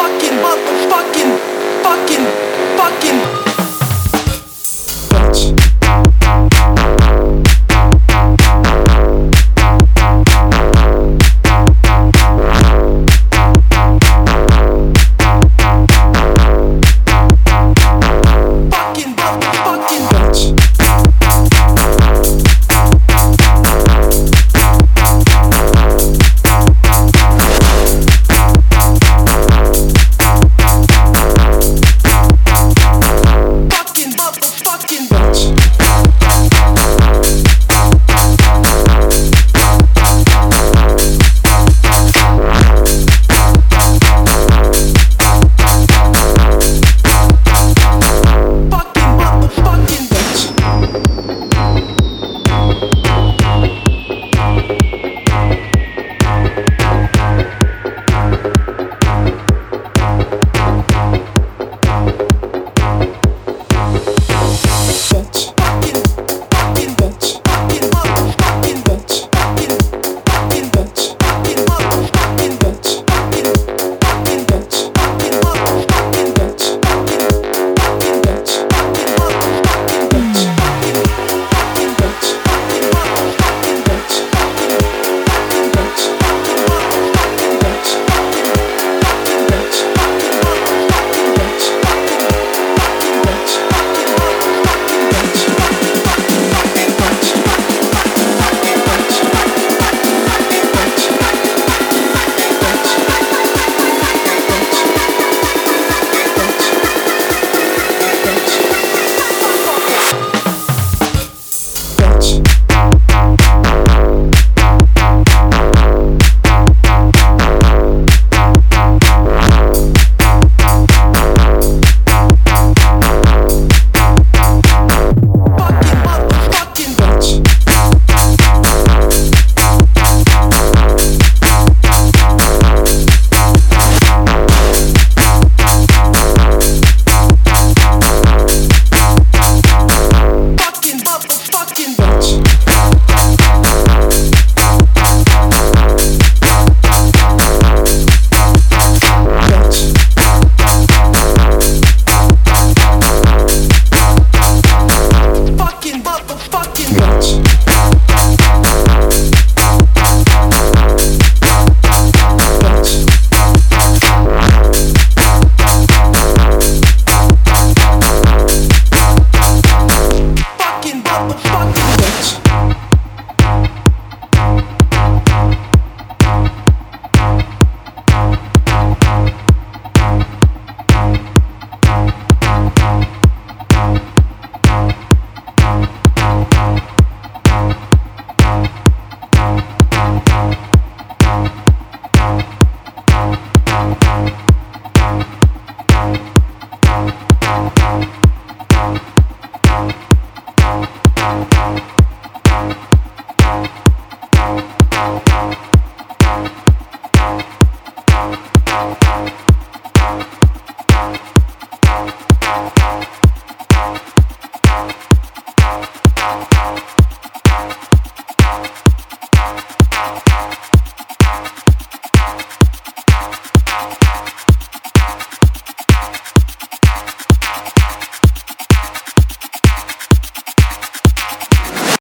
fucking motherfucking fucking, fucking bitch.